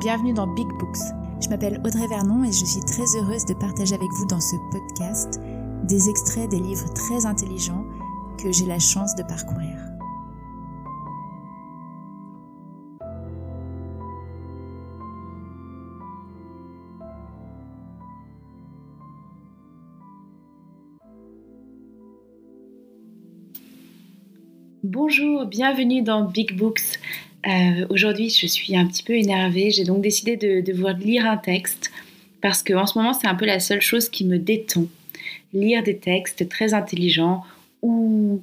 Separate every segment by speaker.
Speaker 1: Bienvenue dans Big Books. Je m'appelle Audrey Vernon et je suis très heureuse de partager avec vous dans ce podcast des extraits des livres très intelligents que j'ai la chance de parcourir.
Speaker 2: Bonjour, bienvenue dans Big Books. Euh, aujourd'hui, je suis un petit peu énervée. J'ai donc décidé de, vous lire un texte parce qu'en ce moment, c'est un peu la seule chose qui me détend. Lire des textes très intelligents ou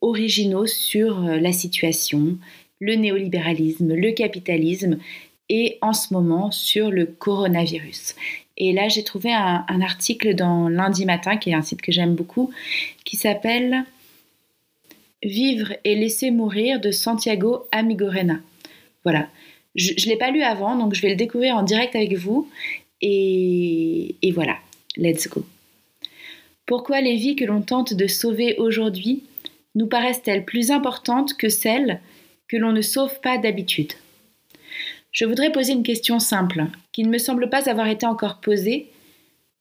Speaker 2: originaux sur euh, la situation, le néolibéralisme, le capitalisme et en ce moment sur le coronavirus. Et là, j'ai trouvé un article dans Lundi Matin, qui est un site que j'aime beaucoup, qui s'appelle Vivre et laisser mourir de Santiago Amigorena. Voilà. Je ne l'ai pas lu avant, donc je vais le découvrir en direct avec vous. Et, et voilà, let's go. Pourquoi les vies que l'on tente de sauver aujourd'hui nous paraissent-elles plus importantes que celles que l'on ne sauve pas d'habitude? Je voudrais poser une question simple, qui ne me semble pas avoir été encore posée.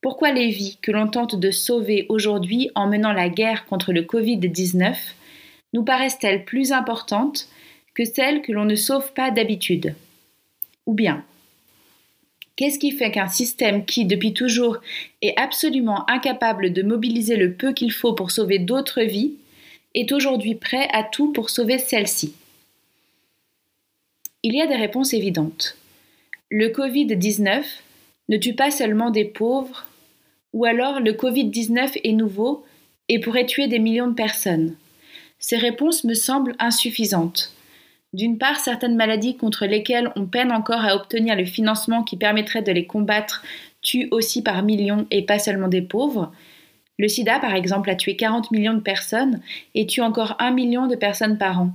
Speaker 2: Pourquoi les vies que l'on tente de sauver aujourd'hui en menant la guerre contre le Covid-19 nous paraissent-elles plus importantes que celles que l'on ne sauve pas d'habitude? Ou bien, qu'est-ce qui fait qu'un système qui, depuis toujours, est absolument incapable de mobiliser le peu qu'il faut pour sauver d'autres vies, est aujourd'hui prêt à tout pour sauver celle-ci Il y a des réponses évidentes. Le Covid-19 ne tue pas seulement des pauvres, ou alors le Covid-19 est nouveau et pourrait tuer des millions de personnes. Ces réponses me semblent insuffisantes. D'une part, certaines maladies contre lesquelles on peine encore à obtenir le financement qui permettrait de les combattre tuent aussi par millions et pas seulement des pauvres. Le sida, par exemple, a tué 40 millions de personnes et tue encore 1 million de personnes par an.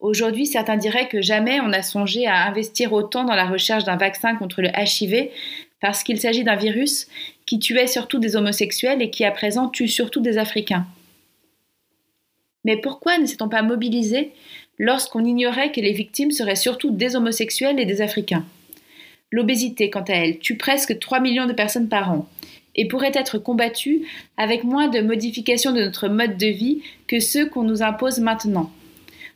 Speaker 2: Aujourd'hui, certains diraient que jamais on n'a songé à investir autant dans la recherche d'un vaccin contre le HIV parce qu'il s'agit d'un virus qui tuait surtout des homosexuels et qui à présent tue surtout des Africains. Mais pourquoi ne s'est-on pas mobilisé lorsqu'on ignorait que les victimes seraient surtout des homosexuels et des Africains? L'obésité, quant à elle, tue presque 3 millions de personnes par an et pourrait être combattue avec moins de modifications de notre mode de vie que ceux qu'on nous impose maintenant.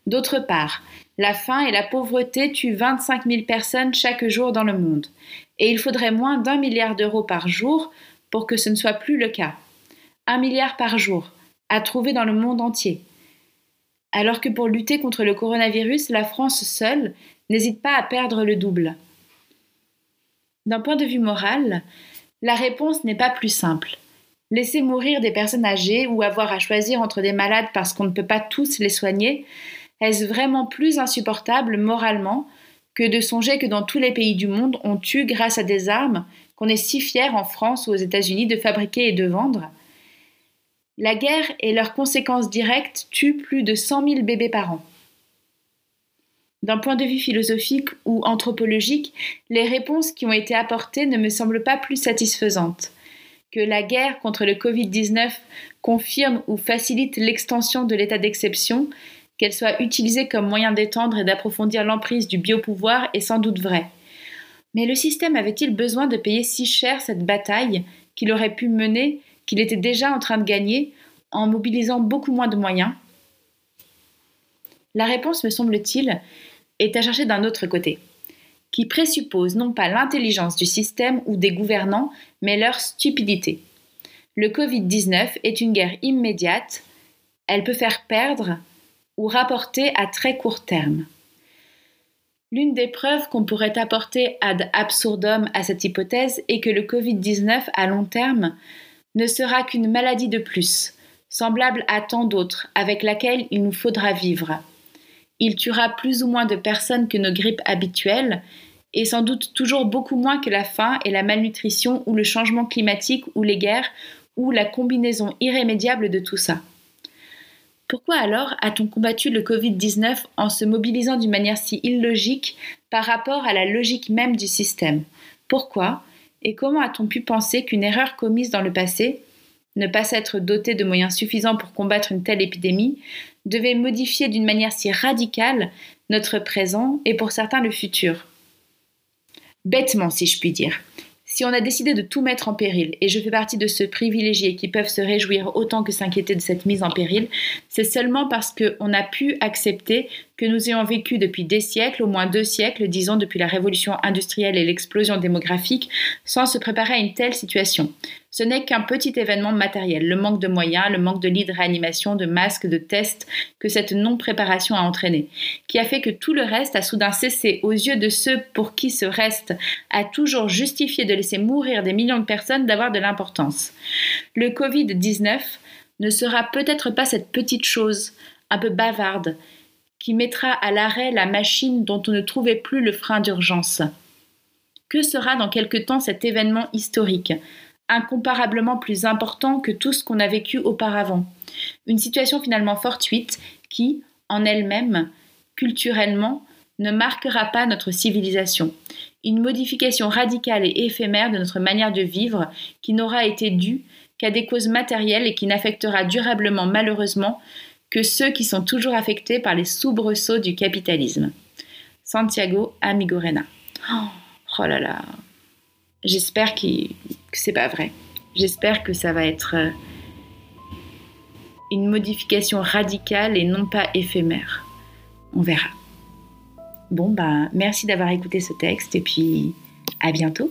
Speaker 2: D'autre part, la faim et la pauvreté tuent 25 000 personnes chaque jour dans le monde, et il faudrait moins d'un milliard d'euros par jour pour que ce ne soit plus le cas. Un milliard par jour, à trouver dans le monde entier alors que pour lutter contre le coronavirus, la France seule n'hésite pas à perdre le double. D'un point de vue moral, la réponse n'est pas plus simple. Laisser mourir des personnes âgées ou avoir à choisir entre des malades parce qu'on ne peut pas tous les soigner, est-ce vraiment plus insupportable moralement que de songer que dans tous les pays du monde on tue grâce à des armes qu'on est si fier en France ou aux États-Unis de fabriquer et de vendre? La guerre et leurs conséquences directes tuent plus de 100 000 bébés par an. D'un point de vue philosophique ou anthropologique, les réponses qui ont été apportées ne me semblent pas plus satisfaisantes. Que la guerre contre le Covid-19 confirme ou facilite l'extension de l'état d'exception, qu'elle soit utilisée comme moyen d'étendre et d'approfondir l'emprise du biopouvoir est sans doute vrai. Mais le système avait-il besoin de payer si cher cette bataille qu'il aurait pu mener qu'il était déjà en train de gagner en mobilisant beaucoup moins de moyens La réponse, me semble-t-il, est à chercher d'un autre côté, qui présuppose non pas l'intelligence du système ou des gouvernants, mais leur stupidité. Le Covid-19 est une guerre immédiate, elle peut faire perdre ou rapporter à très court terme. L'une des preuves qu'on pourrait apporter ad absurdum à cette hypothèse est que le Covid-19 à long terme ne sera qu'une maladie de plus, semblable à tant d'autres, avec laquelle il nous faudra vivre. Il tuera plus ou moins de personnes que nos grippes habituelles, et sans doute toujours beaucoup moins que la faim et la malnutrition ou le changement climatique ou les guerres, ou la combinaison irrémédiable de tout ça. Pourquoi alors a-t-on combattu le Covid-19 en se mobilisant d'une manière si illogique par rapport à la logique même du système? Pourquoi? Et comment a-t-on pu penser qu'une erreur commise dans le passé, ne pas s'être doté de moyens suffisants pour combattre une telle épidémie, devait modifier d'une manière si radicale notre présent et pour certains le futur? Bêtement si je puis dire. Si on a décidé de tout mettre en péril, et je fais partie de ceux privilégiés qui peuvent se réjouir autant que s'inquiéter de cette mise en péril, c'est seulement parce qu'on a pu accepter que nous ayons vécu depuis des siècles, au moins deux siècles, disons depuis la révolution industrielle et l'explosion démographique, sans se préparer à une telle situation. Ce n'est qu'un petit événement matériel, le manque de moyens, le manque de lits de réanimation, de masques, de tests que cette non-préparation a entraîné, qui a fait que tout le reste a soudain cessé aux yeux de ceux pour qui ce reste a toujours justifié de laisser mourir des millions de personnes d'avoir de l'importance. Le Covid-19 ne sera peut-être pas cette petite chose, un peu bavarde, qui mettra à l'arrêt la machine dont on ne trouvait plus le frein d'urgence. Que sera dans quelque temps cet événement historique, incomparablement plus important que tout ce qu'on a vécu auparavant? Une situation finalement fortuite qui, en elle-même, culturellement, ne marquera pas notre civilisation. Une modification radicale et éphémère de notre manière de vivre qui n'aura été due qu'à des causes matérielles et qui n'affectera durablement malheureusement que ceux qui sont toujours affectés par les soubresauts du capitalisme. Santiago Amigorena. Oh, oh là là. J'espère que c'est pas vrai. J'espère que ça va être euh, une modification radicale et non pas éphémère. On verra. Bon, bah, merci d'avoir écouté ce texte et puis à bientôt.